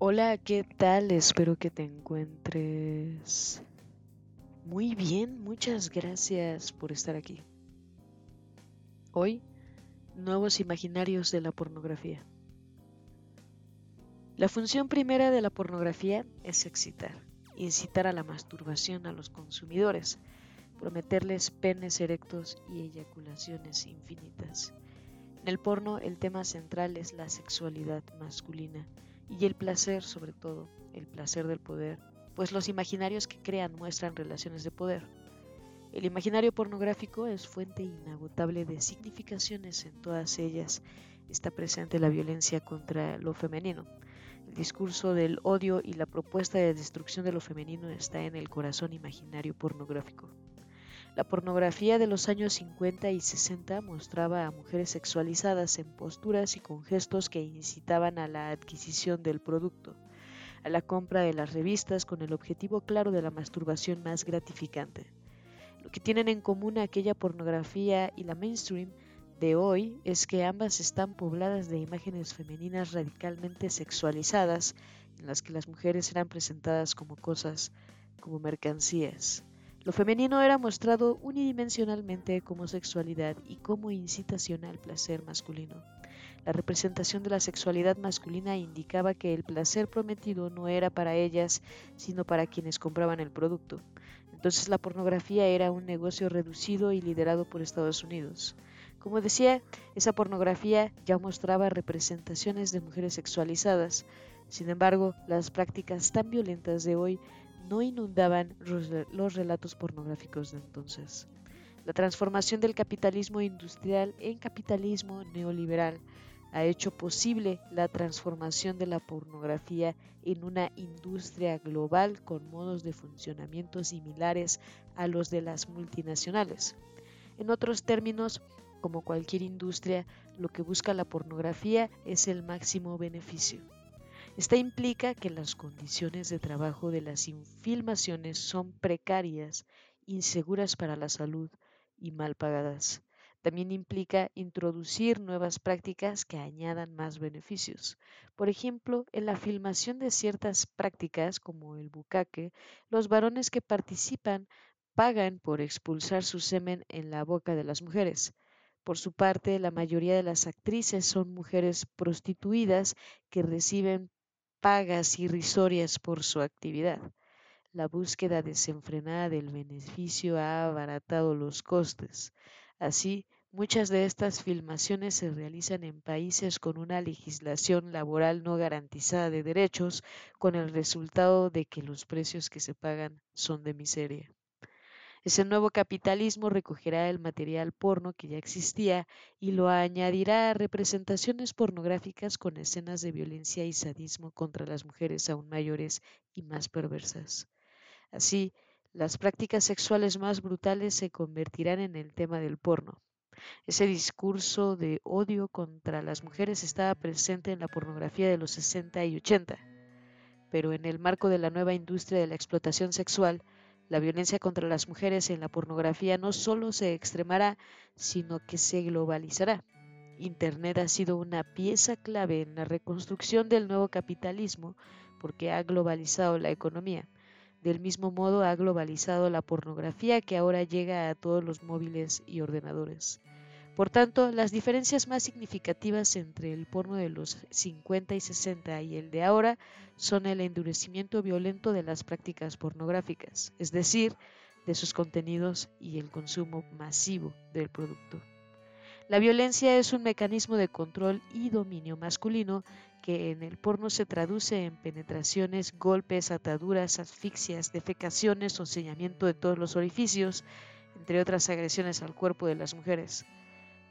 Hola, ¿qué tal? Espero que te encuentres muy bien. Muchas gracias por estar aquí. Hoy, nuevos imaginarios de la pornografía. La función primera de la pornografía es excitar, incitar a la masturbación a los consumidores, prometerles penes erectos y eyaculaciones infinitas. En el porno el tema central es la sexualidad masculina y el placer sobre todo, el placer del poder, pues los imaginarios que crean muestran relaciones de poder. El imaginario pornográfico es fuente inagotable de significaciones en todas ellas. Está presente la violencia contra lo femenino. El discurso del odio y la propuesta de destrucción de lo femenino está en el corazón imaginario pornográfico. La pornografía de los años 50 y 60 mostraba a mujeres sexualizadas en posturas y con gestos que incitaban a la adquisición del producto, a la compra de las revistas con el objetivo claro de la masturbación más gratificante. Lo que tienen en común aquella pornografía y la mainstream de hoy es que ambas están pobladas de imágenes femeninas radicalmente sexualizadas, en las que las mujeres eran presentadas como cosas, como mercancías. Lo femenino era mostrado unidimensionalmente como sexualidad y como incitación al placer masculino. La representación de la sexualidad masculina indicaba que el placer prometido no era para ellas, sino para quienes compraban el producto. Entonces la pornografía era un negocio reducido y liderado por Estados Unidos. Como decía, esa pornografía ya mostraba representaciones de mujeres sexualizadas. Sin embargo, las prácticas tan violentas de hoy no inundaban los relatos pornográficos de entonces. La transformación del capitalismo industrial en capitalismo neoliberal ha hecho posible la transformación de la pornografía en una industria global con modos de funcionamiento similares a los de las multinacionales. En otros términos, como cualquier industria, lo que busca la pornografía es el máximo beneficio. Esta implica que las condiciones de trabajo de las filmaciones son precarias, inseguras para la salud y mal pagadas. También implica introducir nuevas prácticas que añadan más beneficios. Por ejemplo, en la filmación de ciertas prácticas como el bucaque, los varones que participan pagan por expulsar su semen en la boca de las mujeres. Por su parte, la mayoría de las actrices son mujeres prostituidas que reciben pagas irrisorias por su actividad. La búsqueda desenfrenada del beneficio ha abaratado los costes. Así, muchas de estas filmaciones se realizan en países con una legislación laboral no garantizada de derechos, con el resultado de que los precios que se pagan son de miseria. Ese nuevo capitalismo recogerá el material porno que ya existía y lo añadirá a representaciones pornográficas con escenas de violencia y sadismo contra las mujeres aún mayores y más perversas. Así, las prácticas sexuales más brutales se convertirán en el tema del porno. Ese discurso de odio contra las mujeres estaba presente en la pornografía de los 60 y 80, pero en el marco de la nueva industria de la explotación sexual, la violencia contra las mujeres en la pornografía no solo se extremará, sino que se globalizará. Internet ha sido una pieza clave en la reconstrucción del nuevo capitalismo porque ha globalizado la economía. Del mismo modo ha globalizado la pornografía que ahora llega a todos los móviles y ordenadores. Por tanto, las diferencias más significativas entre el porno de los 50 y 60 y el de ahora son el endurecimiento violento de las prácticas pornográficas, es decir, de sus contenidos y el consumo masivo del producto. La violencia es un mecanismo de control y dominio masculino que en el porno se traduce en penetraciones, golpes, ataduras, asfixias, defecaciones o sellamiento de todos los orificios, entre otras agresiones al cuerpo de las mujeres.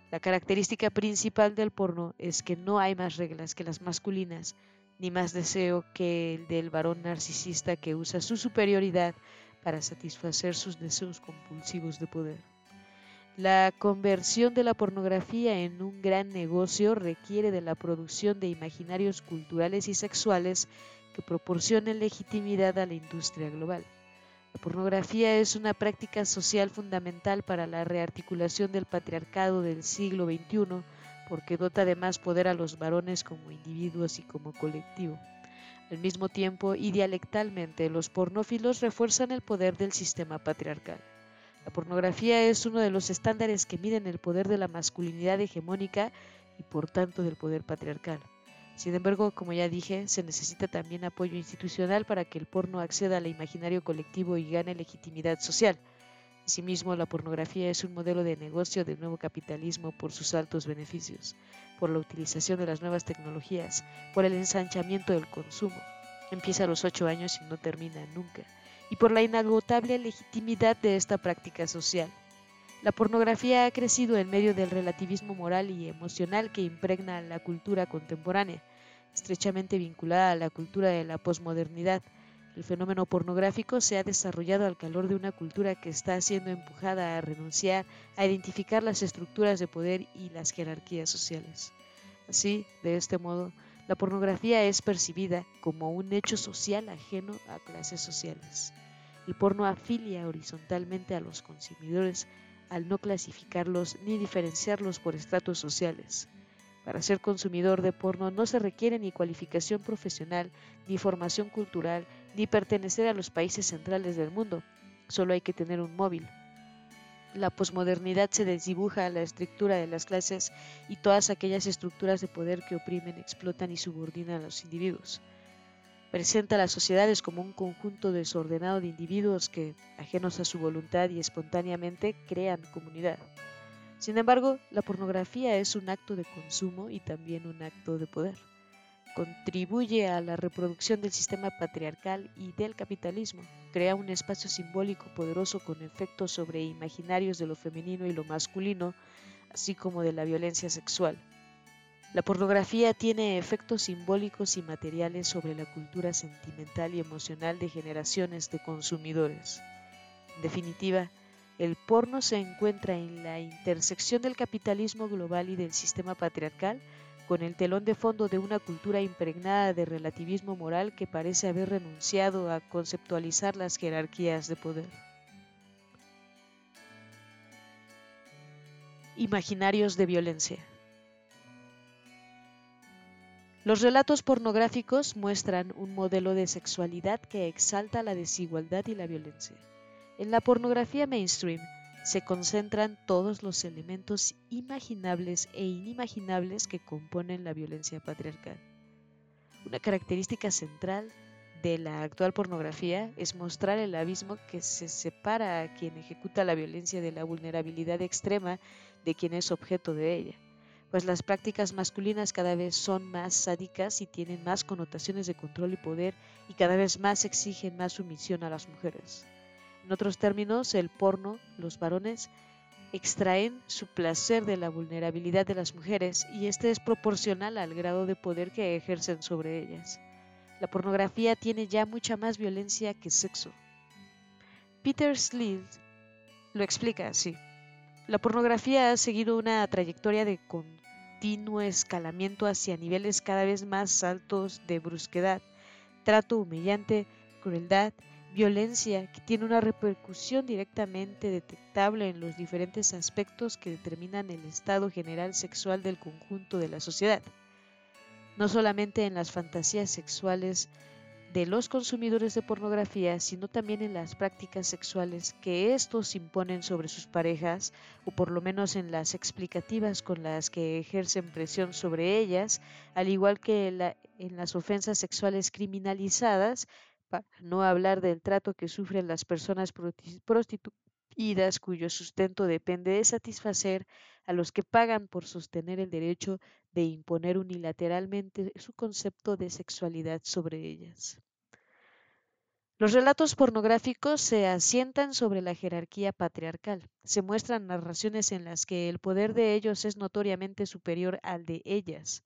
La característica principal del porno es que no hay más reglas que las masculinas, ni más deseo que el del varón narcisista que usa su superioridad para satisfacer sus deseos compulsivos de poder. La conversión de la pornografía en un gran negocio requiere de la producción de imaginarios culturales y sexuales que proporcionen legitimidad a la industria global. La pornografía es una práctica social fundamental para la rearticulación del patriarcado del siglo XXI porque dota de más poder a los varones como individuos y como colectivo. Al mismo tiempo y dialectalmente, los pornófilos refuerzan el poder del sistema patriarcal. La pornografía es uno de los estándares que miden el poder de la masculinidad hegemónica y por tanto del poder patriarcal. Sin embargo, como ya dije, se necesita también apoyo institucional para que el porno acceda al imaginario colectivo y gane legitimidad social. Asimismo, la pornografía es un modelo de negocio del nuevo capitalismo por sus altos beneficios, por la utilización de las nuevas tecnologías, por el ensanchamiento del consumo. Empieza a los ocho años y no termina nunca, y por la inagotable legitimidad de esta práctica social. La pornografía ha crecido en medio del relativismo moral y emocional que impregna la cultura contemporánea, estrechamente vinculada a la cultura de la posmodernidad. El fenómeno pornográfico se ha desarrollado al calor de una cultura que está siendo empujada a renunciar a identificar las estructuras de poder y las jerarquías sociales. Así, de este modo, la pornografía es percibida como un hecho social ajeno a clases sociales. El porno afilia horizontalmente a los consumidores al no clasificarlos ni diferenciarlos por estratos sociales. Para ser consumidor de porno no se requiere ni cualificación profesional, ni formación cultural, ni pertenecer a los países centrales del mundo. Solo hay que tener un móvil. La posmodernidad se desdibuja a la estructura de las clases y todas aquellas estructuras de poder que oprimen, explotan y subordinan a los individuos presenta a las sociedades como un conjunto desordenado de individuos que, ajenos a su voluntad y espontáneamente, crean comunidad. Sin embargo, la pornografía es un acto de consumo y también un acto de poder. Contribuye a la reproducción del sistema patriarcal y del capitalismo. Crea un espacio simbólico poderoso con efectos sobre imaginarios de lo femenino y lo masculino, así como de la violencia sexual. La pornografía tiene efectos simbólicos y materiales sobre la cultura sentimental y emocional de generaciones de consumidores. En definitiva, el porno se encuentra en la intersección del capitalismo global y del sistema patriarcal con el telón de fondo de una cultura impregnada de relativismo moral que parece haber renunciado a conceptualizar las jerarquías de poder. Imaginarios de violencia. Los relatos pornográficos muestran un modelo de sexualidad que exalta la desigualdad y la violencia. En la pornografía mainstream se concentran todos los elementos imaginables e inimaginables que componen la violencia patriarcal. Una característica central de la actual pornografía es mostrar el abismo que se separa a quien ejecuta la violencia de la vulnerabilidad extrema de quien es objeto de ella pues las prácticas masculinas cada vez son más sádicas y tienen más connotaciones de control y poder y cada vez más exigen más sumisión a las mujeres. En otros términos, el porno, los varones, extraen su placer de la vulnerabilidad de las mujeres y este es proporcional al grado de poder que ejercen sobre ellas. La pornografía tiene ya mucha más violencia que sexo. Peter Sleeve lo explica así. La pornografía ha seguido una trayectoria de continuo escalamiento hacia niveles cada vez más altos de brusquedad, trato humillante, crueldad, violencia, que tiene una repercusión directamente detectable en los diferentes aspectos que determinan el estado general sexual del conjunto de la sociedad. No solamente en las fantasías sexuales de los consumidores de pornografía, sino también en las prácticas sexuales que estos imponen sobre sus parejas, o por lo menos en las explicativas con las que ejercen presión sobre ellas, al igual que en las ofensas sexuales criminalizadas, para no hablar del trato que sufren las personas prostituidas cuyo sustento depende de satisfacer a los que pagan por sostener el derecho de imponer unilateralmente su concepto de sexualidad sobre ellas. Los relatos pornográficos se asientan sobre la jerarquía patriarcal. Se muestran narraciones en las que el poder de ellos es notoriamente superior al de ellas.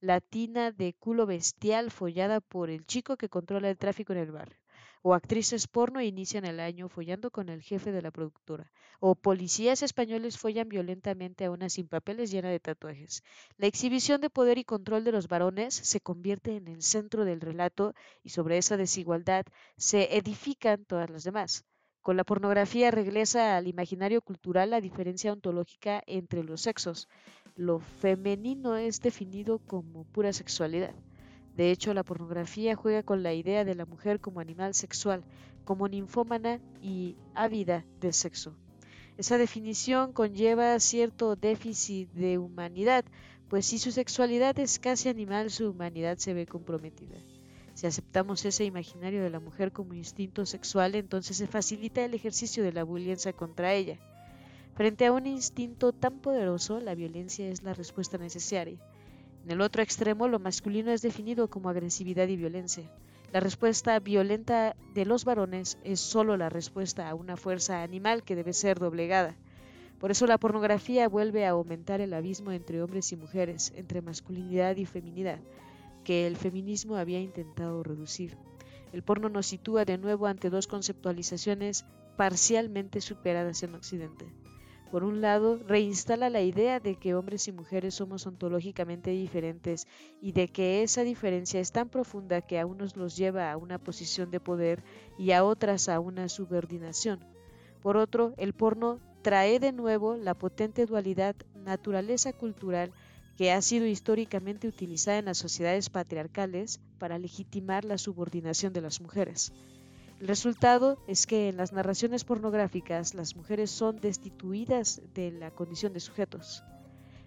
La tina de culo bestial follada por el chico que controla el tráfico en el barrio o actrices porno inician el año follando con el jefe de la productora, o policías españoles follan violentamente a una sin papeles llena de tatuajes. La exhibición de poder y control de los varones se convierte en el centro del relato y sobre esa desigualdad se edifican todas las demás. Con la pornografía regresa al imaginario cultural la diferencia ontológica entre los sexos. Lo femenino es definido como pura sexualidad De hecho, la pornografía juega con la idea de la mujer como animal sexual, como ninfómana y ávida de sexo. Esa definición conlleva cierto déficit de humanidad, pues si su sexualidad es casi animal, su humanidad se ve comprometida. Si aceptamos ese imaginario de la mujer como instinto sexual, entonces se facilita el ejercicio de la violencia contra ella. Frente a un instinto tan poderoso, la violencia es la respuesta necesaria. En el otro extremo, lo masculino es definido como agresividad y violencia. La respuesta violenta de los varones es solo la respuesta a una fuerza animal que debe ser doblegada. Por eso la pornografía vuelve a aumentar el abismo entre hombres y mujeres, entre masculinidad y feminidad, que el feminismo había intentado reducir. El porno nos sitúa de nuevo ante dos conceptualizaciones parcialmente superadas en Occidente. Por un lado, reinstala la idea de que hombres y mujeres somos ontológicamente diferentes y de que esa diferencia es tan profunda que a unos los lleva a una posición de poder y a otras a una subordinación. Por otro, el porno trae de nuevo la potente dualidad naturaleza cultural que ha sido históricamente utilizada en las sociedades patriarcales para legitimar la subordinación de las mujeres. El resultado es que en las narraciones pornográficas las mujeres son destituidas de la condición de sujetos.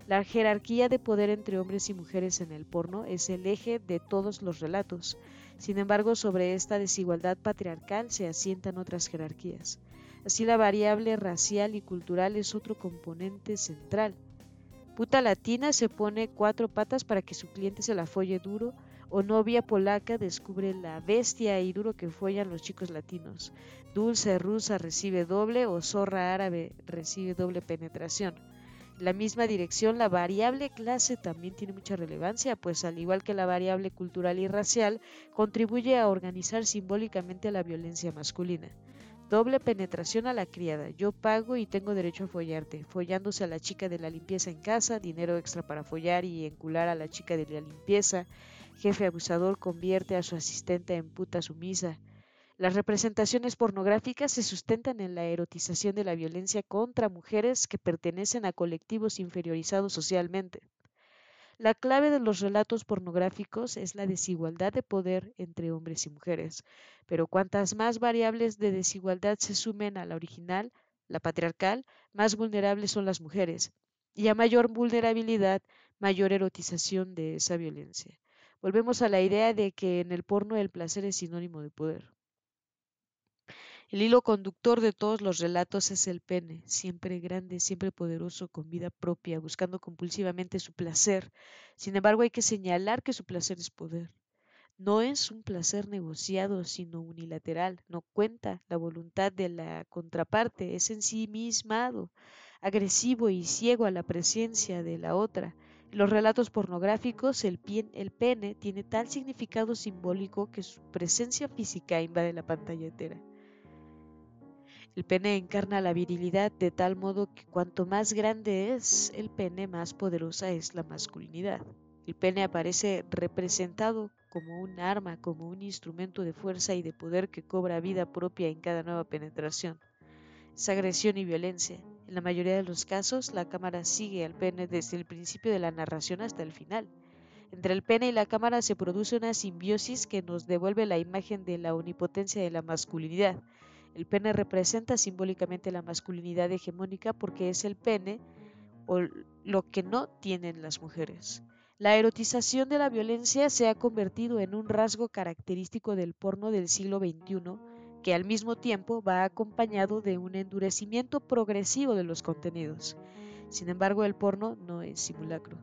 La jerarquía de poder entre hombres y mujeres en el porno es el eje de todos los relatos. Sin embargo, sobre esta desigualdad patriarcal se asientan otras jerarquías. Así la variable racial y cultural es otro componente central. Puta latina se pone cuatro patas para que su cliente se la folle duro o novia polaca descubre la bestia y duro que follan los chicos latinos. Dulce rusa recibe doble o zorra árabe recibe doble penetración. En la misma dirección, la variable clase también tiene mucha relevancia, pues al igual que la variable cultural y racial, contribuye a organizar simbólicamente la violencia masculina. Doble penetración a la criada. Yo pago y tengo derecho a follarte. Follándose a la chica de la limpieza en casa, dinero extra para follar y encular a la chica de la limpieza jefe abusador convierte a su asistente en puta sumisa. Las representaciones pornográficas se sustentan en la erotización de la violencia contra mujeres que pertenecen a colectivos inferiorizados socialmente. La clave de los relatos pornográficos es la desigualdad de poder entre hombres y mujeres, pero cuantas más variables de desigualdad se sumen a la original, la patriarcal, más vulnerables son las mujeres, y a mayor vulnerabilidad, mayor erotización de esa violencia. Volvemos a la idea de que en el porno el placer es sinónimo de poder. El hilo conductor de todos los relatos es el pene, siempre grande, siempre poderoso, con vida propia, buscando compulsivamente su placer. Sin embargo, hay que señalar que su placer es poder. No es un placer negociado, sino unilateral. No cuenta la voluntad de la contraparte, es en sí mismado, agresivo y ciego a la presencia de la otra. Los relatos pornográficos, el, el pene tiene tal significado simbólico que su presencia física invade la pantalla entera. El pene encarna la virilidad de tal modo que cuanto más grande es el pene, más poderosa es la masculinidad. El pene aparece representado como un arma, como un instrumento de fuerza y de poder que cobra vida propia en cada nueva penetración. Es agresión y violencia, en la mayoría de los casos, la cámara sigue al pene desde el principio de la narración hasta el final. Entre el pene y la cámara se produce una simbiosis que nos devuelve la imagen de la omnipotencia de la masculinidad. El pene representa simbólicamente la masculinidad hegemónica porque es el pene o lo que no tienen las mujeres. La erotización de la violencia se ha convertido en un rasgo característico del porno del siglo XXI que al mismo tiempo va acompañado de un endurecimiento progresivo de los contenidos. Sin embargo, el porno no es simulacro,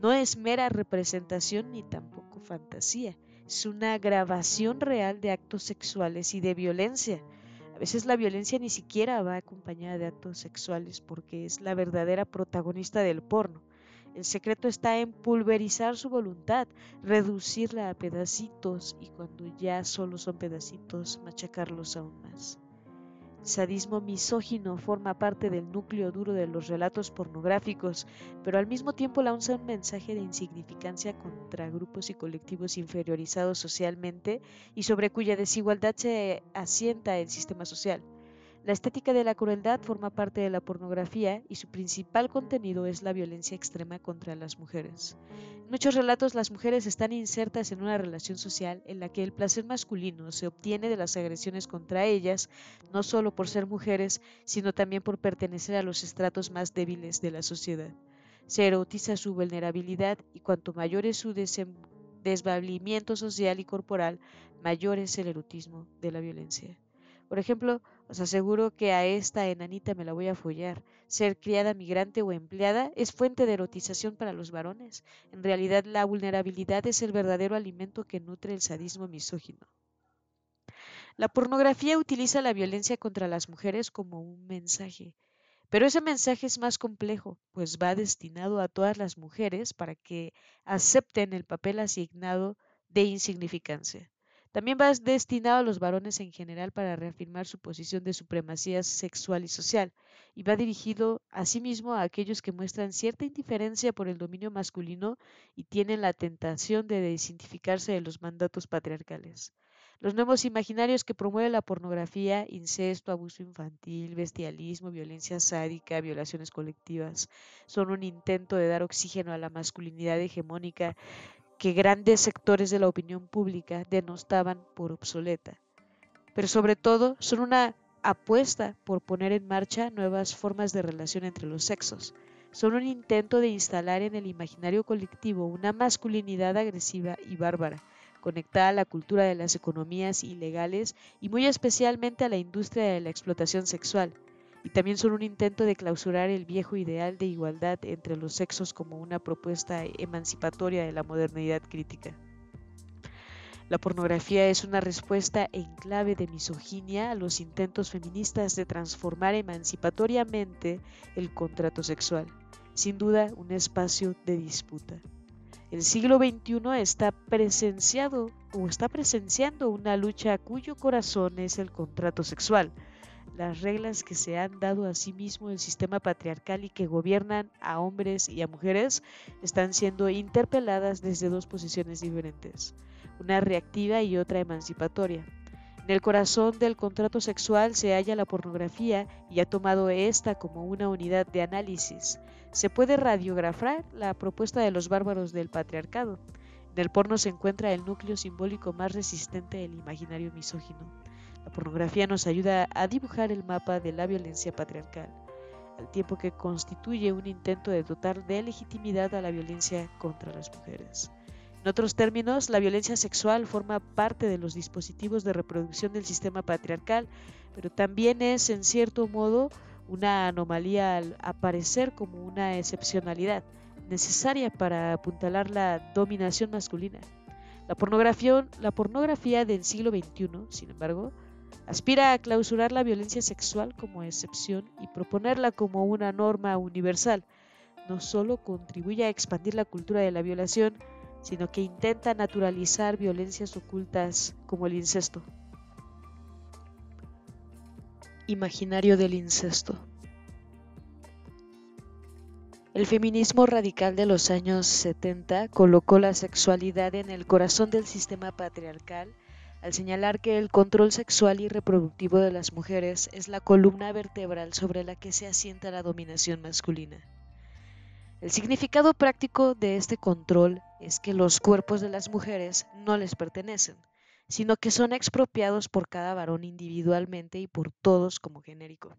no es mera representación ni tampoco fantasía, es una grabación real de actos sexuales y de violencia. A veces la violencia ni siquiera va acompañada de actos sexuales porque es la verdadera protagonista del porno. El secreto está en pulverizar su voluntad, reducirla a pedacitos y cuando ya solo son pedacitos, machacarlos aún más. El sadismo misógino forma parte del núcleo duro de los relatos pornográficos, pero al mismo tiempo lanza un mensaje de insignificancia contra grupos y colectivos inferiorizados socialmente y sobre cuya desigualdad se asienta el sistema social. La estética de la crueldad forma parte de la pornografía y su principal contenido es la violencia extrema contra las mujeres. En muchos relatos las mujeres están insertas en una relación social en la que el placer masculino se obtiene de las agresiones contra ellas, no solo por ser mujeres, sino también por pertenecer a los estratos más débiles de la sociedad. Se erotiza su vulnerabilidad y cuanto mayor es su desvalimiento social y corporal, mayor es el erotismo de la violencia. Por ejemplo, os aseguro que a esta enanita me la voy a follar. Ser criada migrante o empleada es fuente de erotización para los varones. En realidad, la vulnerabilidad es el verdadero alimento que nutre el sadismo misógino. La pornografía utiliza la violencia contra las mujeres como un mensaje, pero ese mensaje es más complejo, pues va destinado a todas las mujeres para que acepten el papel asignado de insignificancia. También va destinado a los varones en general para reafirmar su posición de supremacía sexual y social, y va dirigido asimismo a aquellos que muestran cierta indiferencia por el dominio masculino y tienen la tentación de desidentificarse de los mandatos patriarcales. Los nuevos imaginarios que promueve la pornografía, incesto, abuso infantil, bestialismo, violencia sádica, violaciones colectivas, son un intento de dar oxígeno a la masculinidad hegemónica que grandes sectores de la opinión pública denostaban por obsoleta. Pero sobre todo son una apuesta por poner en marcha nuevas formas de relación entre los sexos. Son un intento de instalar en el imaginario colectivo una masculinidad agresiva y bárbara, conectada a la cultura de las economías ilegales y muy especialmente a la industria de la explotación sexual, y también son un intento de clausurar el viejo ideal de igualdad entre los sexos como una propuesta emancipatoria de la modernidad crítica. La pornografía es una respuesta en clave de misoginia a los intentos feministas de transformar emancipatoriamente el contrato sexual, sin duda un espacio de disputa. El siglo XXI está presenciado o está presenciando una lucha cuyo corazón es el contrato sexual, las reglas que se han dado a sí mismo el sistema patriarcal y que gobiernan a hombres y a mujeres están siendo interpeladas desde dos posiciones diferentes, una reactiva y otra emancipatoria. En el corazón del contrato sexual se halla la pornografía y ha tomado esta como una unidad de análisis. Se puede radiografar la propuesta de los bárbaros del patriarcado. En el porno se encuentra el núcleo simbólico más resistente del imaginario misógino. La pornografía nos ayuda a dibujar el mapa de la violencia patriarcal, al tiempo que constituye un intento de dotar de legitimidad a la violencia contra las mujeres. En otros términos, la violencia sexual forma parte de los dispositivos de reproducción del sistema patriarcal, pero también es, en cierto modo, una anomalía al aparecer como una excepcionalidad necesaria para apuntalar la dominación masculina. La pornografía, la pornografía del siglo XXI, sin embargo, Aspira a clausurar la violencia sexual como excepción y proponerla como una norma universal. No solo contribuye a expandir la cultura de la violación, sino que intenta naturalizar violencias ocultas como el incesto. Imaginario del incesto. El feminismo radical de los años 70 colocó la sexualidad en el corazón del sistema patriarcal al señalar que el control sexual y reproductivo de las mujeres es la columna vertebral sobre la que se asienta la dominación masculina. El significado práctico de este control es que los cuerpos de las mujeres no les pertenecen, sino que son expropiados por cada varón individualmente y por todos como genérico.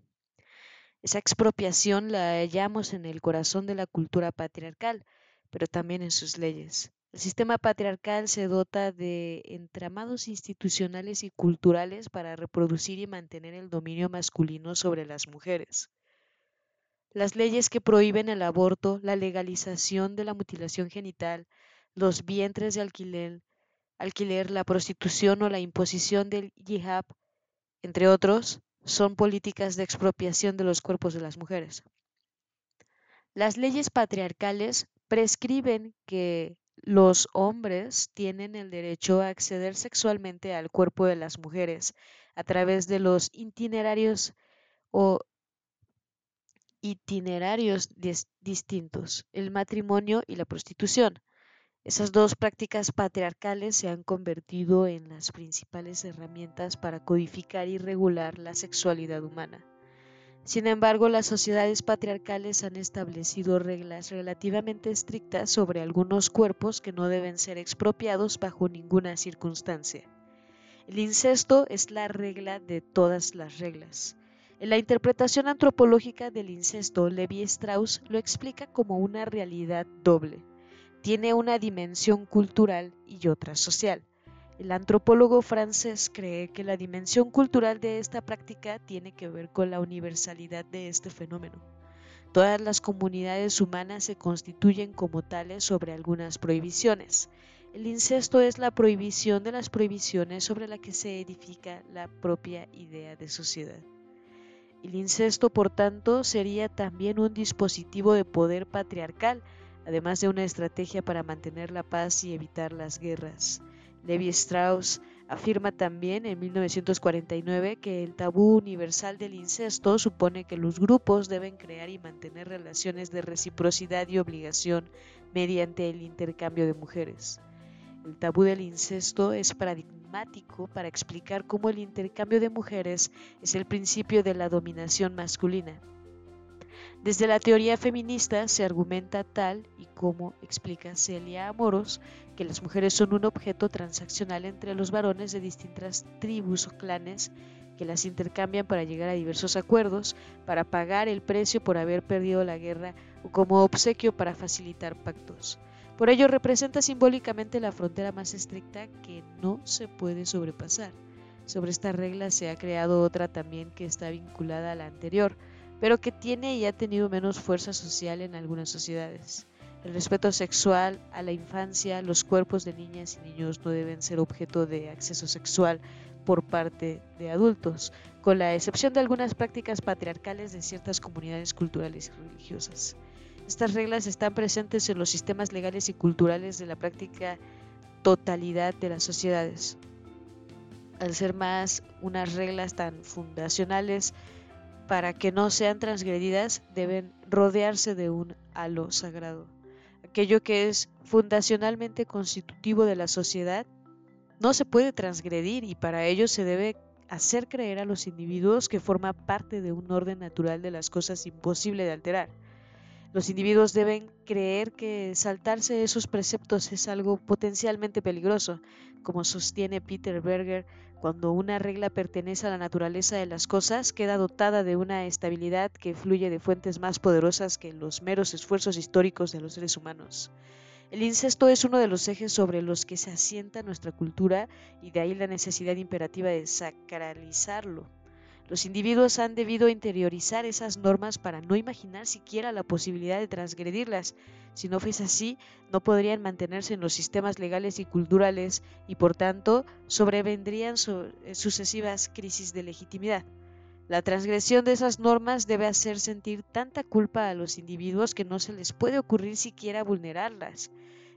Esa expropiación la hallamos en el corazón de la cultura patriarcal, pero también en sus leyes. El sistema patriarcal se dota de entramados institucionales y culturales para reproducir y mantener el dominio masculino sobre las mujeres. Las leyes que prohíben el aborto, la legalización de la mutilación genital, los vientres de alquiler, alquiler la prostitución o la imposición del yihad, entre otros, son políticas de expropiación de los cuerpos de las mujeres. Las leyes patriarcales prescriben que los hombres tienen el derecho a acceder sexualmente al cuerpo de las mujeres a través de los itinerarios o itinerarios distintos, el matrimonio y la prostitución. Esas dos prácticas patriarcales se han convertido en las principales herramientas para codificar y regular la sexualidad humana. Sin embargo, las sociedades patriarcales han establecido reglas relativamente estrictas sobre algunos cuerpos que no deben ser expropiados bajo ninguna circunstancia. El incesto es la regla de todas las reglas. En la interpretación antropológica del incesto, Levi Strauss lo explica como una realidad doble. Tiene una dimensión cultural y otra social. El antropólogo francés cree que la dimensión cultural de esta práctica tiene que ver con la universalidad de este fenómeno. Todas las comunidades humanas se constituyen como tales sobre algunas prohibiciones. El incesto es la prohibición de las prohibiciones sobre la que se edifica la propia idea de sociedad. El incesto, por tanto, sería también un dispositivo de poder patriarcal, además de una estrategia para mantener la paz y evitar las guerras. Levi Strauss afirma también en 1949 que el tabú universal del incesto supone que los grupos deben crear y mantener relaciones de reciprocidad y obligación mediante el intercambio de mujeres. El tabú del incesto es paradigmático para explicar cómo el intercambio de mujeres es el principio de la dominación masculina. Desde la teoría feminista se argumenta tal y como explica Celia Amoros que las mujeres son un objeto transaccional entre los varones de distintas tribus o clanes que las intercambian para llegar a diversos acuerdos, para pagar el precio por haber perdido la guerra o como obsequio para facilitar pactos. Por ello representa simbólicamente la frontera más estricta que no se puede sobrepasar. Sobre esta regla se ha creado otra también que está vinculada a la anterior, pero que tiene y ha tenido menos fuerza social en algunas sociedades. El respeto sexual a la infancia, los cuerpos de niñas y niños no deben ser objeto de acceso sexual por parte de adultos, con la excepción de algunas prácticas patriarcales de ciertas comunidades culturales y religiosas. Estas reglas están presentes en los sistemas legales y culturales de la práctica totalidad de las sociedades. Al ser más unas reglas tan fundacionales para que no sean transgredidas, deben rodearse de un halo sagrado. Aquello que es fundacionalmente constitutivo de la sociedad no se puede transgredir y para ello se debe hacer creer a los individuos que forma parte de un orden natural de las cosas imposible de alterar. Los individuos deben creer que saltarse esos preceptos es algo potencialmente peligroso, como sostiene Peter Berger, cuando una regla pertenece a la naturaleza de las cosas, queda dotada de una estabilidad que fluye de fuentes más poderosas que los meros esfuerzos históricos de los seres humanos. El incesto es uno de los ejes sobre los que se asienta nuestra cultura y de ahí la necesidad imperativa de sacralizarlo. Los individuos han debido interiorizar esas normas para no imaginar siquiera la posibilidad de transgredirlas. Si no fuese así, no podrían mantenerse en los sistemas legales y culturales y por tanto sobrevendrían eh, sucesivas crisis de legitimidad. La transgresión de esas normas debe hacer sentir tanta culpa a los individuos que no se les puede ocurrir siquiera vulnerarlas.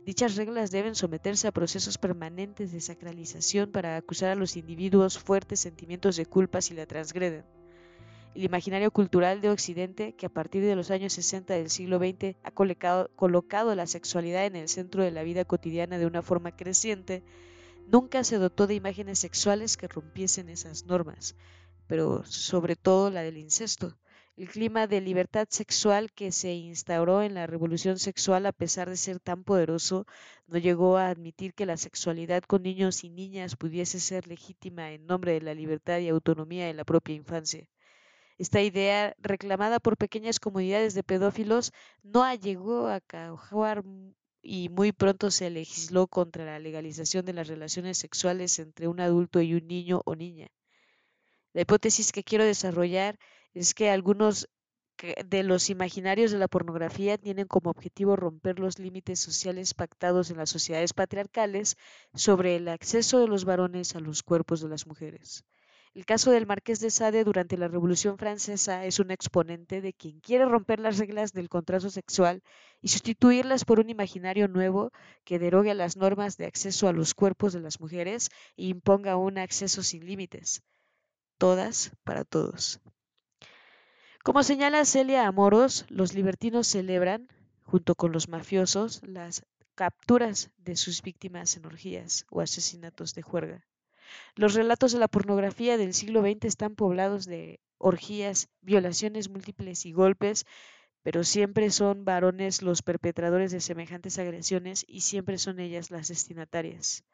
Dichas reglas deben someterse a procesos permanentes de sacralización para acusar a los individuos fuertes sentimientos de culpa si la transgreden. El imaginario cultural de Occidente, que a partir de los años 60 del siglo XX ha colocado, la sexualidad en el centro de la vida cotidiana de una forma creciente, nunca se dotó de imágenes sexuales que rompiesen esas normas, pero sobre todo la del incesto el clima de libertad sexual que se instauró en la revolución sexual, a pesar de ser tan poderoso, no llegó a admitir que la sexualidad con niños y niñas pudiese ser legítima en nombre de la libertad y autonomía de la propia infancia. Esta idea, reclamada por pequeñas comunidades de pedófilos, no llegó a cajuar y muy pronto se legisló contra la legalización de las relaciones sexuales entre un adulto y un niño o niña. La hipótesis que quiero desarrollar es que algunos de los imaginarios de la pornografía tienen como objetivo romper los límites sociales pactados en las sociedades patriarcales sobre el acceso de los varones a los cuerpos de las mujeres. El caso del Marqués de Sade durante la Revolución Francesa es un exponente de quien quiere romper las reglas del contrato sexual y sustituirlas por un imaginario nuevo que derogue las normas de acceso a los cuerpos de las mujeres e imponga un acceso sin límites. Todas para todos. Como señala Celia Amoros, los libertinos celebran, junto con los mafiosos, las capturas de sus víctimas en orgías o asesinatos de juerga. Los relatos de la pornografía del siglo XX están poblados de orgías, violaciones múltiples y golpes, pero siempre son varones los perpetradores de semejantes agresiones y siempre son ellas las destinatarias.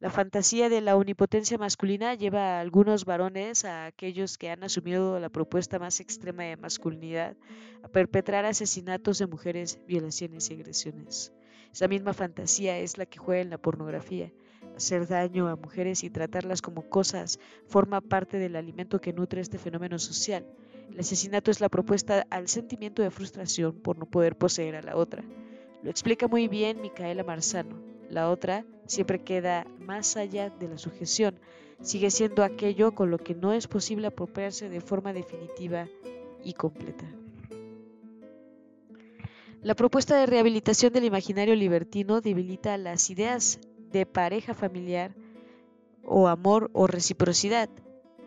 La fantasía de la omnipotencia masculina lleva a algunos varones, a aquellos que han asumido la propuesta más extrema de masculinidad, a perpetrar asesinatos de mujeres, violaciones y agresiones. Esa misma fantasía es la que juega en la pornografía. Hacer daño a mujeres y tratarlas como cosas forma parte del alimento que nutre este fenómeno social. El asesinato es la propuesta al sentimiento de frustración por no poder poseer a la otra. Lo explica muy bien Micaela Marzano. La otra siempre queda más allá de la sujeción, sigue siendo aquello con lo que no es posible apropiarse de forma definitiva y completa. La propuesta de rehabilitación del imaginario libertino debilita las ideas de pareja familiar o amor o reciprocidad.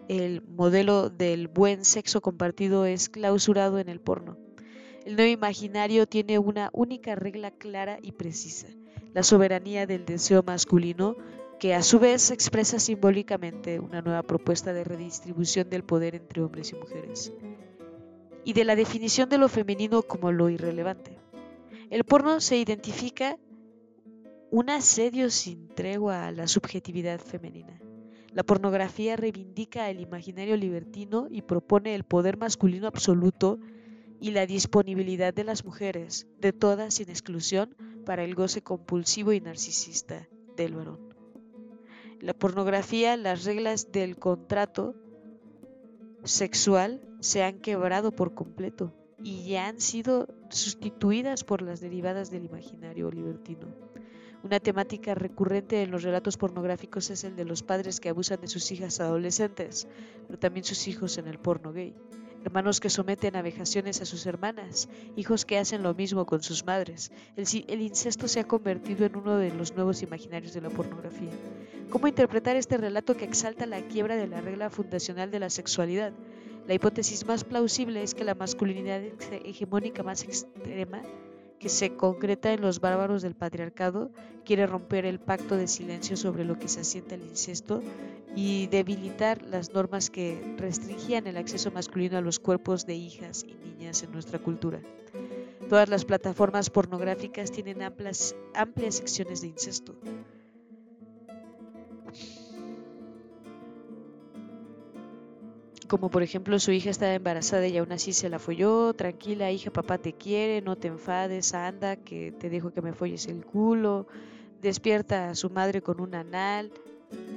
El modelo del buen sexo compartido es clausurado en el porno. El nuevo imaginario tiene una única regla clara y precisa la soberanía del deseo masculino, que a su vez expresa simbólicamente una nueva propuesta de redistribución del poder entre hombres y mujeres, y de la definición de lo femenino como lo irrelevante. El porno se identifica un asedio sin tregua a la subjetividad femenina. La pornografía reivindica el imaginario libertino y propone el poder masculino absoluto y la disponibilidad de las mujeres, de todas sin exclusión, para el goce compulsivo y narcisista del varón. la pornografía, las reglas del contrato sexual se han quebrado por completo y ya han sido sustituidas por las derivadas del imaginario libertino. Una temática recurrente en los relatos pornográficos es el de los padres que abusan de sus hijas adolescentes, pero también sus hijos en el porno gay hermanos que someten a vejaciones a sus hermanas, hijos que hacen lo mismo con sus madres. El, incesto se ha convertido en uno de los nuevos imaginarios de la pornografía. ¿Cómo interpretar este relato que exalta la quiebra de la regla fundacional de la sexualidad? La hipótesis más plausible es que la masculinidad hegemónica más extrema que se concreta en los bárbaros del patriarcado, quiere romper el pacto de silencio sobre lo que se asienta el incesto y debilitar las normas que restringían el acceso masculino a los cuerpos de hijas y niñas en nuestra cultura. Todas las plataformas pornográficas tienen amplias, amplias secciones de incesto. Como por ejemplo su hija estaba embarazada y aún así se la folló, tranquila hija, papá te quiere, no te enfades, anda, que te dejo que me folles el culo, despierta a su madre con un anal.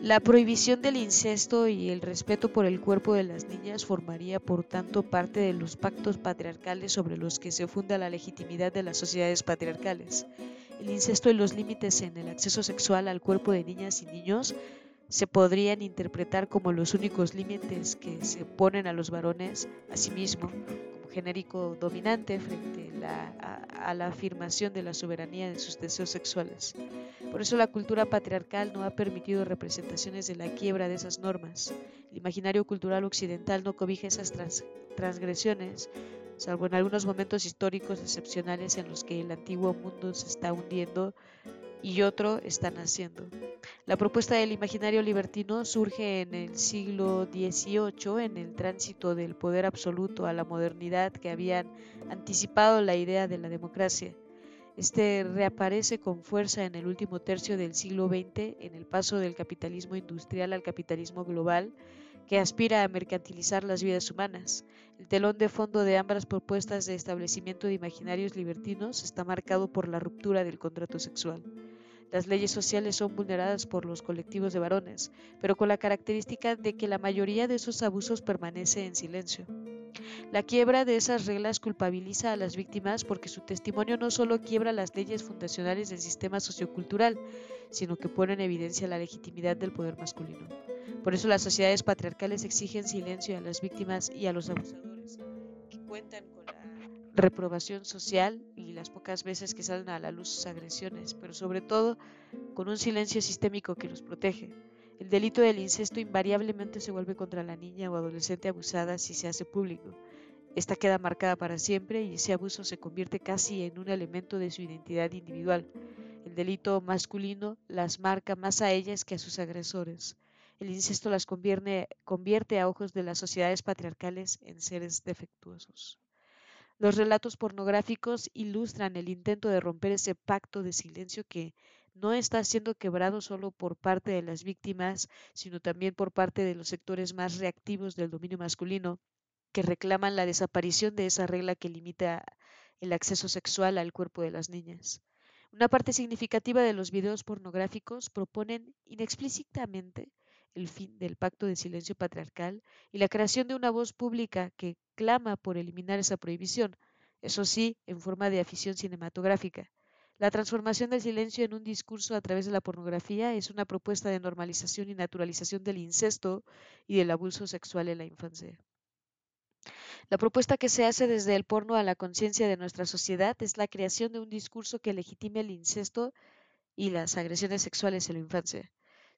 La prohibición del incesto y el respeto por el cuerpo de las niñas formaría por tanto parte de los pactos patriarcales sobre los que se funda la legitimidad de las sociedades patriarcales. El incesto y los límites en el acceso sexual al cuerpo de niñas y niños se podrían interpretar como los únicos límites que se ponen a los varones a sí mismo como genérico dominante frente a, la afirmación de la soberanía de sus deseos sexuales. Por eso la cultura patriarcal no ha permitido representaciones de la quiebra de esas normas. El imaginario cultural occidental no cobija esas transgresiones, salvo en algunos momentos históricos excepcionales en los que el antiguo mundo se está hundiendo y otro está naciendo. La propuesta del imaginario libertino surge en el siglo XVIII en el tránsito del poder absoluto a la modernidad que habían anticipado la idea de la democracia. Este reaparece con fuerza en el último tercio del siglo XX en el paso del capitalismo industrial al capitalismo global que aspira a mercantilizar las vidas humanas. El telón de fondo de ambas propuestas de establecimiento de imaginarios libertinos está marcado por la ruptura del contrato sexual. Las leyes sociales son vulneradas por los colectivos de varones, pero con la característica de que la mayoría de esos abusos permanece en silencio. La quiebra de esas reglas culpabiliza a las víctimas porque su testimonio no solo quiebra las leyes fundacionales del sistema sociocultural, sino que pone en evidencia la legitimidad del poder masculino. Por eso las sociedades patriarcales exigen silencio a las víctimas y a los abusadores, que cuentan reprobación social y las pocas veces que salen a la luz sus agresiones, pero sobre todo con un silencio sistémico que los protege. El delito del incesto invariablemente se vuelve contra la niña o adolescente abusada si se hace público. Esta queda marcada para siempre y ese abuso se convierte casi en un elemento de su identidad individual. El El delito masculino las marca más a ellas que a sus agresores. El incesto las convierte a ojos de las sociedades patriarcales en seres defectuosos. Los relatos pornográficos ilustran el intento de romper ese pacto de silencio que no está siendo quebrado solo por parte de las víctimas, sino también por parte de los sectores más reactivos del dominio masculino, que reclaman la desaparición de esa regla que limita el acceso sexual al cuerpo de las niñas. Una parte significativa de los videos pornográficos proponen inexplícitamente el fin del pacto de silencio patriarcal y la creación de una voz pública que clama por eliminar esa prohibición, eso sí, en forma de afición cinematográfica. La transformación del silencio en un discurso a través de la pornografía es una propuesta de normalización y naturalización del incesto y del abuso sexual en la infancia. La propuesta que se hace desde el porno a la conciencia de nuestra sociedad es la creación de un discurso que legitime el incesto y las agresiones sexuales en la infancia.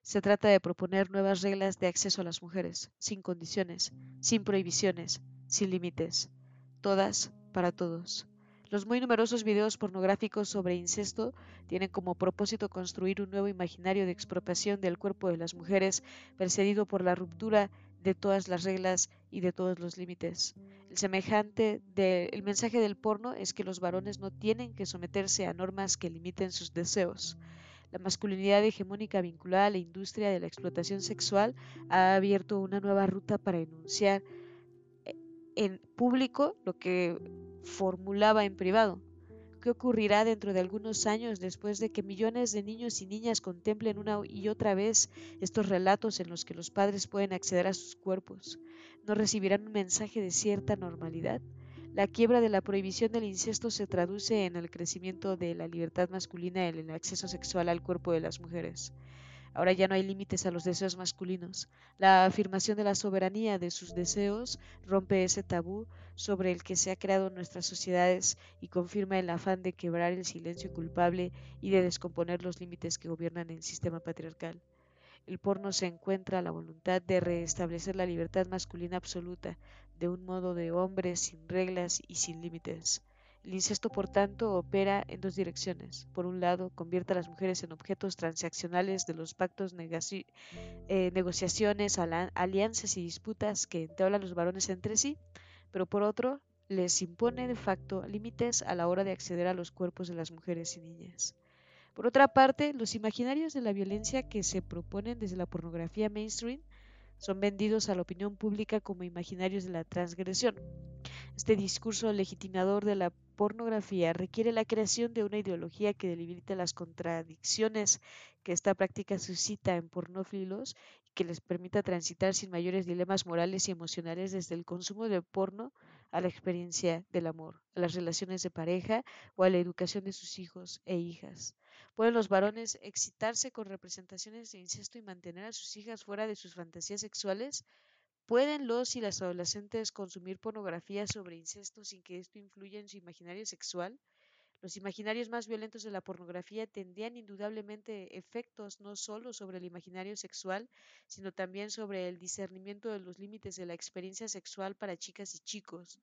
Se trata de proponer nuevas reglas de acceso a las mujeres, sin condiciones, sin prohibiciones, sin límites, todas para todos. Los muy numerosos videos pornográficos sobre incesto tienen como propósito construir un nuevo imaginario de expropiación del cuerpo de las mujeres, precedido por la ruptura de todas las reglas y de todos los límites. El semejante mensaje del porno es que los varones no tienen que someterse a normas que limiten sus deseos. La masculinidad hegemónica vinculada a la industria de la explotación sexual ha abierto una nueva ruta para enunciar eh, en público lo que formulaba en privado. ¿Qué ocurrirá dentro de algunos años después de que millones de niños y niñas contemplen una y otra vez estos relatos en los que los padres pueden acceder a sus cuerpos? ¿No recibirán un mensaje de cierta normalidad? La quiebra de la prohibición del incesto se traduce en el crecimiento de la libertad masculina en el acceso sexual al cuerpo de las mujeres. Ahora ya no hay límites a los deseos masculinos. La afirmación de la soberanía de sus deseos rompe ese tabú sobre el que se ha creado nuestras sociedades y confirma el afán de quebrar el silencio culpable y de descomponer los límites que gobiernan el sistema patriarcal. El porno se encuentra la voluntad de restablecer la libertad masculina absoluta, de un modo de hombre sin reglas y sin límites. El incesto, por tanto, opera en dos direcciones. Por un lado, convierte a las mujeres en objetos transaccionales de los pactos, eh, negociaciones, alianzas y disputas que entablan los varones entre sí, pero por otro, les impone de facto límites a la hora de acceder a los cuerpos de las mujeres y niñas. Por otra parte, los imaginarios de la violencia que se proponen desde la pornografía mainstream son vendidos a la opinión pública como imaginarios de la transgresión. Este discurso legitimador de la pornografía requiere la creación de una ideología que delimite las contradicciones que esta práctica suscita en pornófilos y que les permita transitar sin mayores dilemas morales y emocionales desde el consumo de porno a la experiencia del amor, a las relaciones de pareja o a la educación de sus hijos e hijas. ¿Pueden los varones excitarse con representaciones de incesto y mantener a sus hijas fuera de sus fantasías sexuales? ¿Pueden los y las adolescentes consumir pornografía sobre incesto sin que esto influya en su imaginario sexual? Los imaginarios más violentos de la pornografía tendrían indudablemente efectos no solo sobre el imaginario sexual, sino también sobre el discernimiento de los límites de la experiencia sexual para chicas y chicos,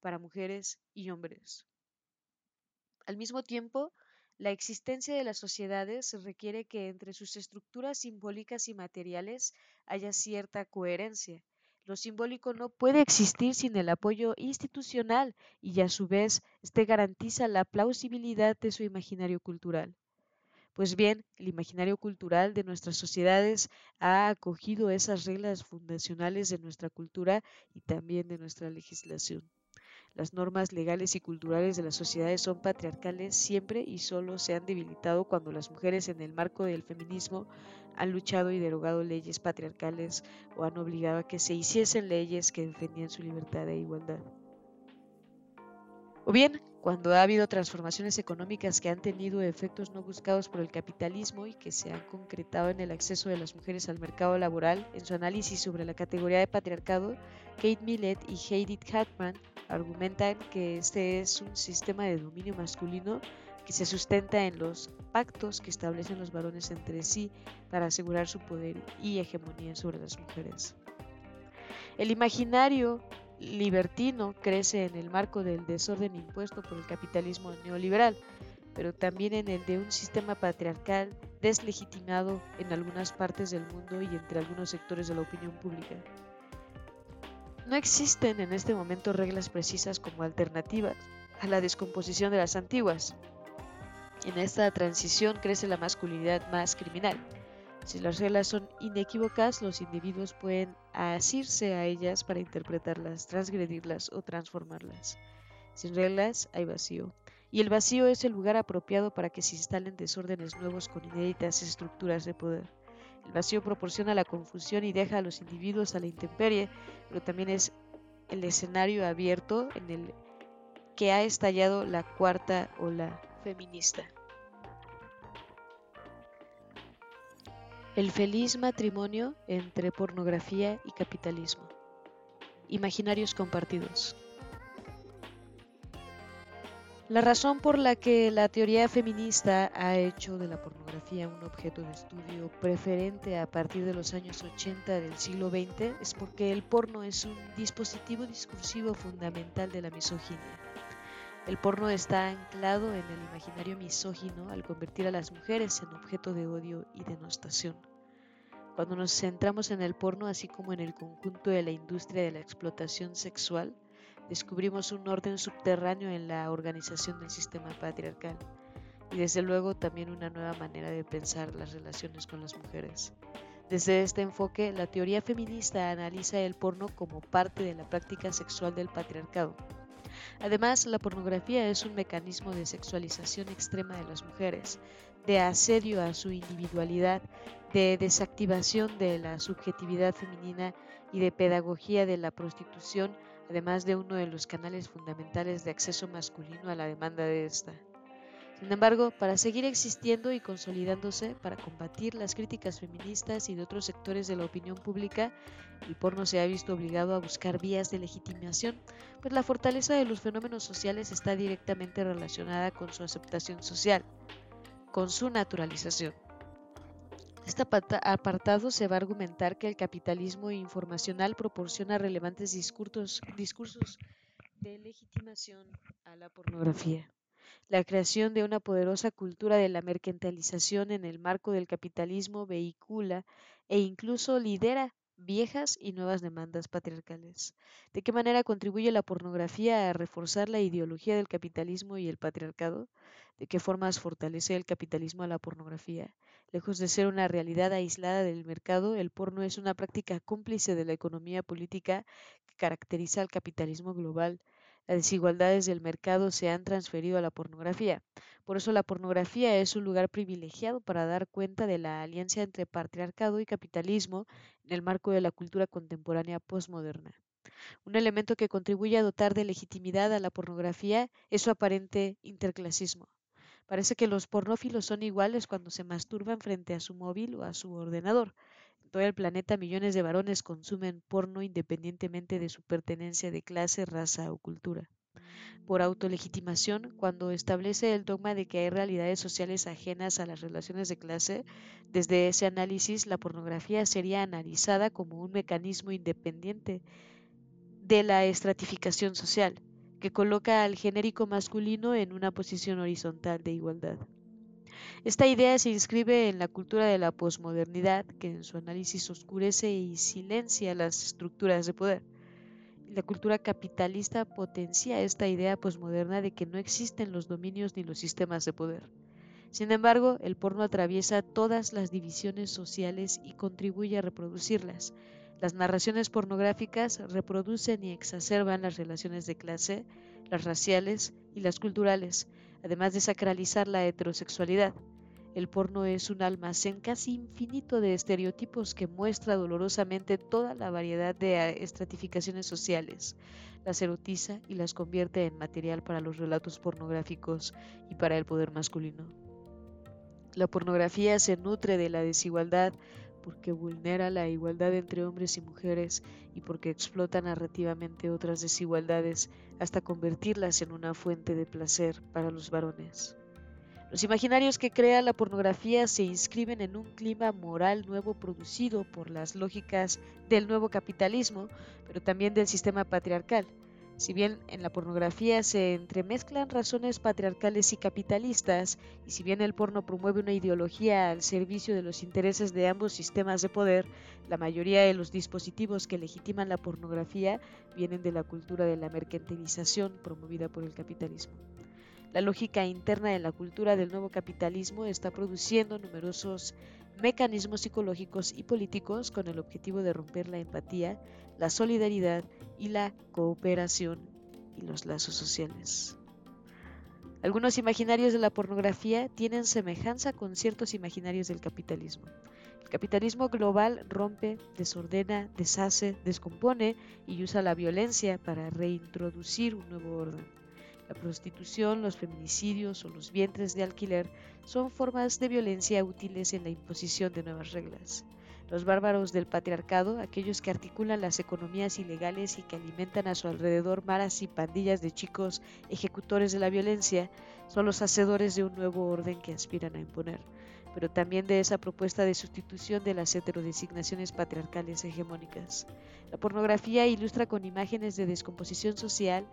para mujeres y hombres. Al mismo tiempo, la existencia de las sociedades requiere que entre sus estructuras simbólicas y materiales haya cierta coherencia. Lo simbólico no puede existir sin el apoyo institucional y a su vez este garantiza la plausibilidad de su imaginario cultural. Pues bien, el imaginario cultural de nuestras sociedades ha acogido esas reglas fundacionales de nuestra cultura y también de nuestra legislación. Las normas legales y culturales de las sociedades son patriarcales siempre y solo se han debilitado cuando las mujeres en el marco del feminismo han luchado y derogado leyes patriarcales o han obligado a que se hiciesen leyes que defendían su libertad e igualdad. O bien, cuando ha habido transformaciones económicas que han tenido efectos no buscados por el capitalismo y que se han concretado en el acceso de las mujeres al mercado laboral, en su análisis sobre la categoría de patriarcado, Kate Millett y Heidi Hartman argumentan que este es un sistema de dominio masculino que se sustenta en los pactos que establecen los varones entre sí para asegurar su poder y hegemonía sobre las mujeres. El imaginario libertino crece en el marco del desorden impuesto por el capitalismo neoliberal. pero también en el de un sistema patriarcal deslegitimado en algunas partes del mundo y entre algunos sectores de la opinión pública. No existen en este momento reglas precisas como alternativas a la descomposición de las antiguas. En esta transición crece la masculinidad más criminal. Si las reglas son inequívocas, los individuos pueden asirse a ellas para interpretarlas, transgredirlas o transformarlas. Sin reglas hay vacío, y el vacío es el lugar apropiado para que se instalen desórdenes nuevos con inéditas estructuras de poder. El vacío proporciona la confusión y deja a los individuos a la intemperie, pero también es el escenario abierto en el que ha estallado la cuarta ola feminista. El feliz matrimonio entre pornografía y capitalismo. Imaginarios compartidos. La razón por la que la teoría feminista ha hecho de la pornografía un objeto de estudio preferente a partir de los años 80 del siglo XX es porque el porno es un dispositivo discursivo fundamental de la misoginia. El porno está anclado en el imaginario misógino al convertir a las mujeres en objeto de odio y denostación. Cuando nos centramos en el porno, así como en el conjunto de la industria de la explotación sexual, descubrimos un orden subterráneo en la organización del sistema patriarcal y desde luego también una nueva manera de pensar las relaciones con las mujeres. Desde este enfoque, la teoría feminista analiza el porno como parte de la práctica sexual del patriarcado. Además, la pornografía es un mecanismo de sexualización extrema de las mujeres, de asedio a su individualidad, de desactivación de la subjetividad femenina y de pedagogía de la prostitución además de uno de los canales fundamentales de acceso masculino a la demanda de esta. Sin embargo, para seguir existiendo y consolidándose, para combatir las críticas feministas y de otros sectores de la opinión pública, el porno se ha visto obligado a buscar vías de legitimación, pues la fortaleza de los fenómenos sociales está directamente relacionada con su aceptación social, con su naturalización este apartado se va a argumentar que el capitalismo informacional proporciona relevantes discursos, discursos de legitimación a la pornografía. La creación de una poderosa cultura de la mercantilización en el marco del capitalismo vehicula e incluso lidera viejas y nuevas demandas patriarcales. ¿De qué manera contribuye la pornografía a reforzar la ideología del capitalismo y el patriarcado? ¿De qué formas fortalece el capitalismo a la pornografía? Lejos de ser una realidad aislada del mercado, el porno es una práctica cómplice de la economía política que caracteriza al capitalismo global. Las desigualdades del mercado se han transferido a la pornografía. Por eso la pornografía es un lugar privilegiado para dar cuenta de la alianza entre patriarcado y capitalismo en el marco de la cultura contemporánea postmoderna. Un elemento que contribuye a dotar de legitimidad a la pornografía es su aparente interclasismo. Parece que los pornófilos son iguales cuando se masturban frente a su móvil o a su ordenador. Todo el planeta millones de varones consumen porno independientemente de su pertenencia de clase, raza o cultura. Por autolegitimación, cuando establece el dogma de que hay realidades sociales ajenas a las relaciones de clase, desde ese análisis la pornografía sería analizada como un mecanismo independiente de la estratificación social que coloca al genérico masculino en una posición horizontal de igualdad. Esta idea se inscribe en la cultura de la posmodernidad, que en su análisis oscurece y silencia las estructuras de poder. La cultura capitalista potencia esta idea posmoderna de que no existen los dominios ni los sistemas de poder. Sin embargo, el porno atraviesa todas las divisiones sociales y contribuye a reproducirlas, las narraciones pornográficas reproducen y exacerban las relaciones de clase, las raciales y las culturales, además de sacralizar la heterosexualidad. El porno es un almacén casi infinito de estereotipos que muestra dolorosamente toda la variedad de estratificaciones sociales, las erotiza y las convierte en material para los relatos pornográficos y para el poder masculino. La pornografía se nutre de la desigualdad porque vulnera la igualdad entre hombres y mujeres y porque explota narrativamente otras desigualdades hasta convertirlas en una fuente de placer para los varones. Los imaginarios que crea la pornografía se inscriben en un clima moral nuevo producido por las lógicas del nuevo capitalismo, pero también del sistema patriarcal. Si bien en la pornografía se entremezclan razones patriarcales y capitalistas, y si bien el porno promueve una ideología al servicio de los intereses de ambos sistemas de poder, la mayoría de los dispositivos que legitiman la pornografía vienen de la cultura de la mercantilización promovida por el capitalismo. La lógica interna de la cultura del nuevo capitalismo está produciendo numerosos mecanismos psicológicos y políticos con el objetivo de romper la empatía, la solidaridad y la cooperación y los lazos sociales. Algunos imaginarios de la pornografía tienen semejanza con ciertos imaginarios del capitalismo. El capitalismo global rompe, desordena, deshace, descompone y usa la violencia para reintroducir un nuevo orden. La prostitución, los feminicidios o los vientres de alquiler son formas de violencia útiles en la imposición de nuevas reglas. Los bárbaros del patriarcado, aquellos que articulan las economías ilegales y que alimentan a su alrededor maras y pandillas de chicos ejecutores de la violencia, son los hacedores de un nuevo orden que aspiran a imponer, pero también de esa propuesta de sustitución de las heterodesignaciones patriarcales hegemónicas. La pornografía ilustra con imágenes de descomposición social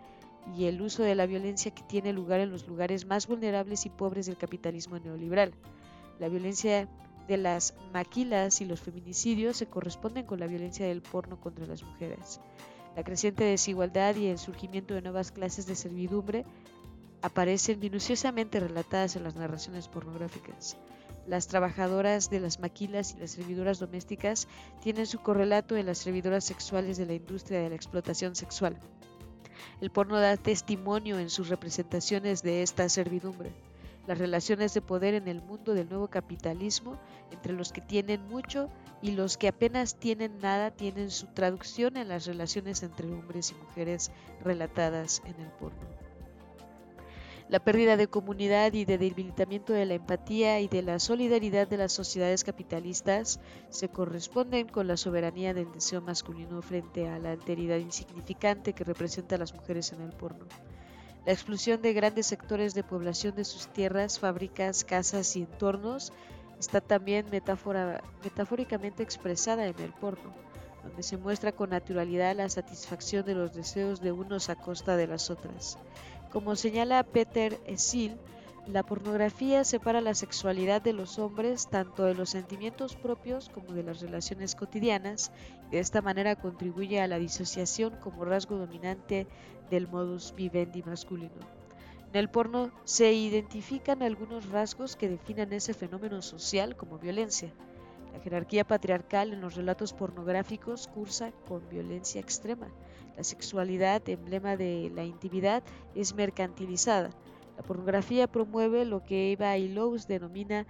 y el uso de la violencia que tiene lugar en los lugares más vulnerables y pobres del capitalismo neoliberal. La violencia de las maquilas y los feminicidios se corresponden con la violencia del porno contra las mujeres. La creciente desigualdad y el surgimiento de nuevas clases de servidumbre aparecen minuciosamente relatadas en las narraciones pornográficas. Las trabajadoras de las maquilas y las servidoras domésticas tienen su correlato en las servidoras sexuales de la industria de la explotación sexual. El porno da testimonio en sus representaciones de esta servidumbre. Las relaciones de poder en el mundo del nuevo capitalismo entre los que tienen mucho y los que apenas tienen nada tienen su traducción en las relaciones entre hombres y mujeres relatadas en el porno. La pérdida de comunidad y de debilitamiento de la empatía y de la solidaridad de las sociedades capitalistas se corresponden con la soberanía del deseo masculino frente a la alteridad insignificante que representa a las mujeres en el porno. La exclusión de grandes sectores de población de sus tierras, fábricas, casas y entornos está también metafóricamente expresada en el porno, donde se muestra con naturalidad la satisfacción de los deseos de unos a costa de las otras. Como señala Peter Essil, la pornografía separa la sexualidad de los hombres tanto de los sentimientos propios como de las relaciones cotidianas y de esta manera contribuye a la disociación como rasgo dominante del modus vivendi masculino. En el porno se identifican algunos rasgos que definen ese fenómeno social como violencia. La jerarquía patriarcal en los relatos pornográficos cursa con violencia extrema la sexualidad, emblema de la intimidad, es mercantilizada. La pornografía promueve lo que Eva Illouz denomina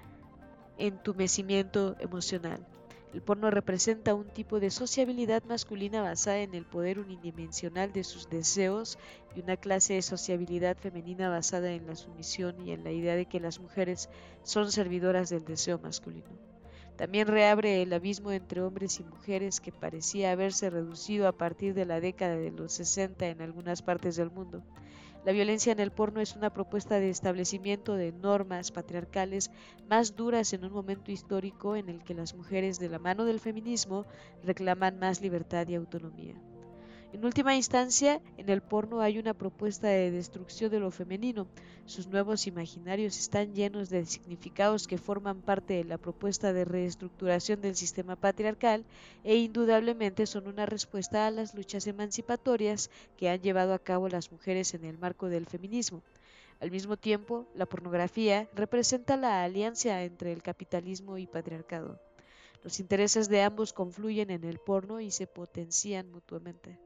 entumecimiento emocional. El porno representa un tipo de sociabilidad masculina basada en el poder unidimensional de sus deseos y una clase de sociabilidad femenina basada en la sumisión y en la idea de que las mujeres son servidoras del deseo masculino. También reabre el abismo entre hombres y mujeres que parecía haberse reducido a partir de la década de los 60 en algunas partes del mundo. La violencia en el porno es una propuesta de establecimiento de normas patriarcales más duras en un momento histórico en el que las mujeres de la mano del feminismo reclaman más libertad y autonomía. En última instancia, en el porno hay una propuesta de destrucción de lo femenino. Sus nuevos imaginarios están llenos de significados que forman parte de la propuesta de reestructuración del sistema patriarcal e indudablemente son una respuesta a las luchas emancipatorias que han llevado a cabo las mujeres en el marco del feminismo. Al mismo tiempo, la pornografía representa la alianza entre el capitalismo y patriarcado. Los intereses de ambos confluyen en el porno y se potencian mutuamente.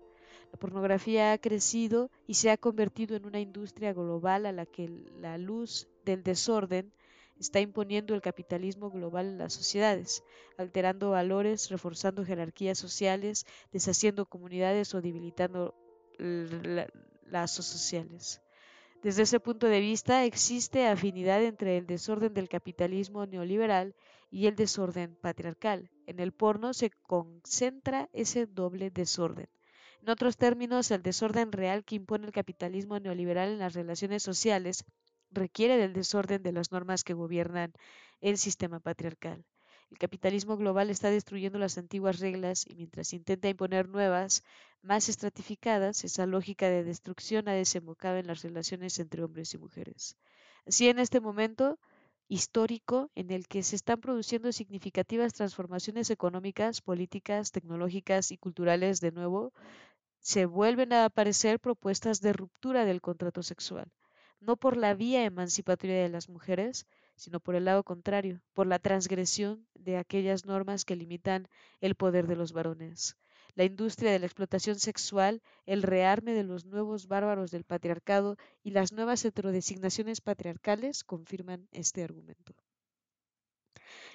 La pornografía ha crecido y se ha convertido en una industria global a la que la luz del desorden está imponiendo el capitalismo global en las sociedades, alterando valores, reforzando jerarquías sociales, deshaciendo comunidades o debilitando lazos sociales. Desde ese punto de vista, existe afinidad entre el desorden del capitalismo neoliberal y el desorden patriarcal. En el porno se concentra ese doble desorden. En otros términos, el desorden real que impone el capitalismo neoliberal en las relaciones sociales requiere del desorden de las normas que gobiernan el sistema patriarcal. El capitalismo global está destruyendo las antiguas reglas y mientras intenta imponer nuevas, más estratificadas, esa lógica de destrucción ha desembocado en las relaciones entre hombres y mujeres. Así, en este momento histórico en el que se están produciendo significativas transformaciones económicas, políticas, tecnológicas y culturales de nuevo, se vuelven a aparecer propuestas de ruptura del contrato sexual, no por la vía emancipatoria de las mujeres, sino por el lado contrario, por la transgresión de aquellas normas que limitan el poder de los varones. La industria de la explotación sexual, el rearme de los nuevos bárbaros del patriarcado y las nuevas heterodesignaciones patriarcales confirman este argumento.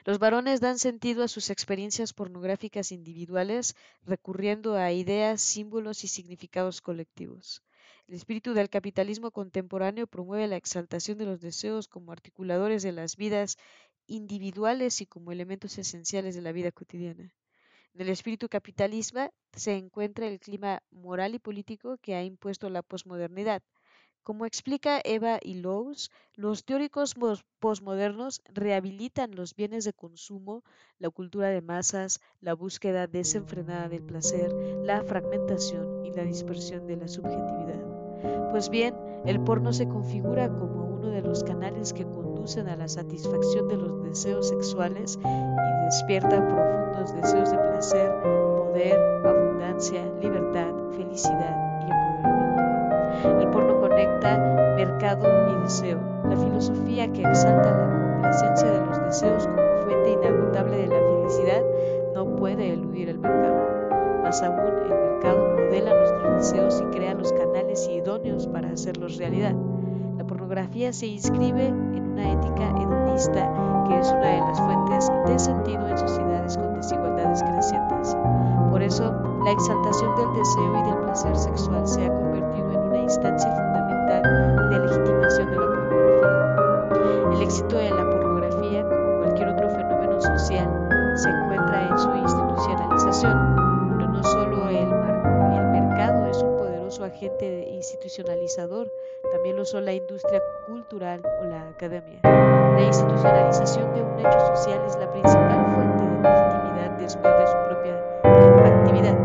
Los varones dan sentido a sus experiencias pornográficas individuales recurriendo a ideas, símbolos y significados colectivos. El espíritu del capitalismo contemporáneo promueve la exaltación de los deseos como articuladores de las vidas individuales y como elementos esenciales de la vida cotidiana. En el espíritu capitalista se encuentra el clima moral y político que ha impuesto la posmodernidad. Como explica Eva Lowe's, los teóricos posmodernos rehabilitan los bienes de consumo, la cultura de masas, la búsqueda desenfrenada del placer, la fragmentación y la dispersión de la subjetividad. Pues bien, el porno se configura como uno de los canales que conducen a la satisfacción de los deseos sexuales y despierta profundos deseos de placer, poder, abundancia, libertad, felicidad y empoderamiento. El porno mercado y deseo, la filosofía que exalta la complacencia de los deseos como fuente inagotable de la felicidad no puede eludir el mercado. Más aún, el mercado modela nuestros deseos y crea los canales idóneos para hacerlos realidad. La pornografía se inscribe en una ética hedonista que es una de las fuentes de sentido en sociedades con desigualdades crecientes. Por eso, la exaltación del deseo y del placer sexual se ha convertido en una instancia fundamental de legitimación de la pornografía. El éxito de la pornografía, como cualquier otro fenómeno social, se encuentra en su institucionalización agente institucionalizador, también lo son la industria cultural o la academia. La institucionalización de un hecho social es la principal fuente de legitimidad después de su propia actividad.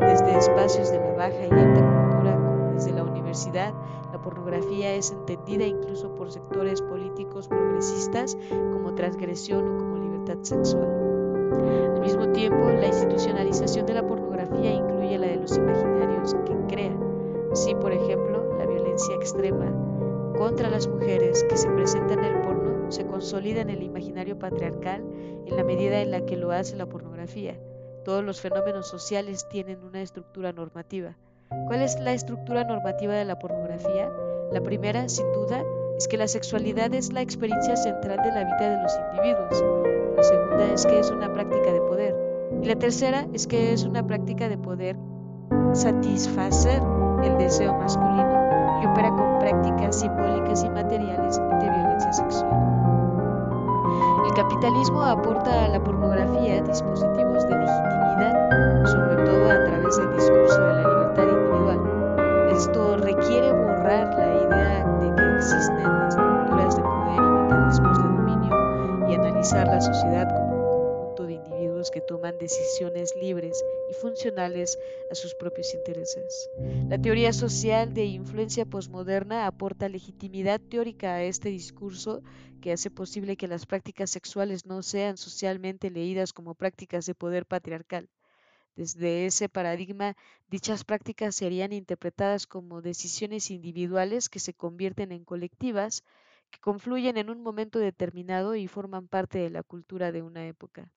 Desde espacios de la baja y alta cultura, como desde la la pornografía es entendida incluso por sectores políticos progresistas como transgresión o como libertad sexual. Al mismo tiempo, la institucionalización de la pornografía incluye la de los imaginarios que crean Así, por ejemplo, la violencia extrema contra las mujeres que se presenta en el porno se consolida en el imaginario patriarcal en la medida en la que lo hace la pornografía. Todos los fenómenos sociales tienen una estructura normativa. ¿Cuál es la estructura normativa de la pornografía? La primera, sin duda, es que la sexualidad es la experiencia central de la vida de los individuos. La segunda es que es una práctica de poder. Y la tercera es que es una práctica de poder satisfacer el deseo masculino y opera con prácticas simbólicas y materiales de violencia sexual. El capitalismo aporta a la pornografía dispositivos de legitimidad, la sociedad como que toman decisiones libres y funcionales a sus propios intereses. La teoría social de influencia posmoderna aporta legitimidad teórica a este discurso que hace posible que las prácticas sexuales no sean socialmente leídas como prácticas de poder patriarcal. Desde ese paradigma, dichas prácticas serían interpretadas como decisiones individuales que se convierten en colectivas, que confluyen en un momento determinado y forman parte de la cultura de una época.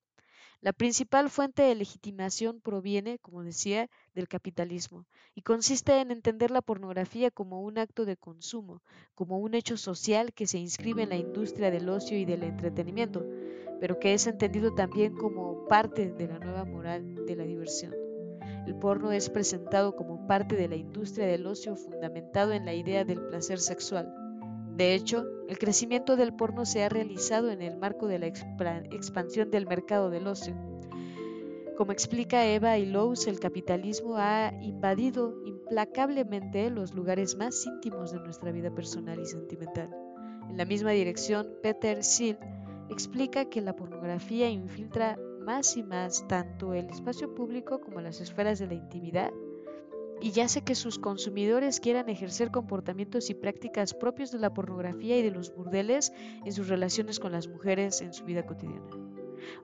La principal fuente de legitimación proviene, como decía, del capitalismo y consiste en entender la pornografía como un acto de consumo, como un hecho social que se inscribe en la industria del ocio y del entretenimiento, pero que es entendido también como parte de la nueva moral de la diversión. El porno es presentado como parte de la industria del ocio fundamentado en la idea del placer sexual de hecho, el crecimiento del porno se ha realizado en el marco de la expansión del mercado del ocio. Como explica Eva y Lowe's, el capitalismo ha invadido implacablemente los lugares más íntimos de nuestra vida personal y sentimental. En la misma dirección, Peter Thiel, explica que la pornografía infiltra más y más tanto el espacio público como las esferas de la intimidad y ya sé que sus consumidores quieran ejercer comportamientos y prácticas propios de la pornografía y de los burdeles en sus relaciones con las mujeres en su vida cotidiana,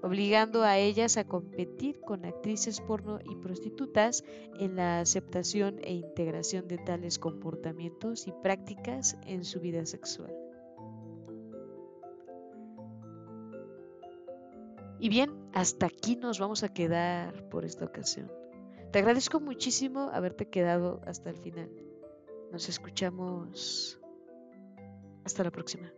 obligando a ellas a competir con actrices porno y prostitutas en la aceptación e integración de tales comportamientos y prácticas en su vida sexual. Y bien, hasta aquí nos vamos a quedar por esta ocasión. Te agradezco muchísimo haberte quedado hasta el final. Nos escuchamos. Hasta la próxima.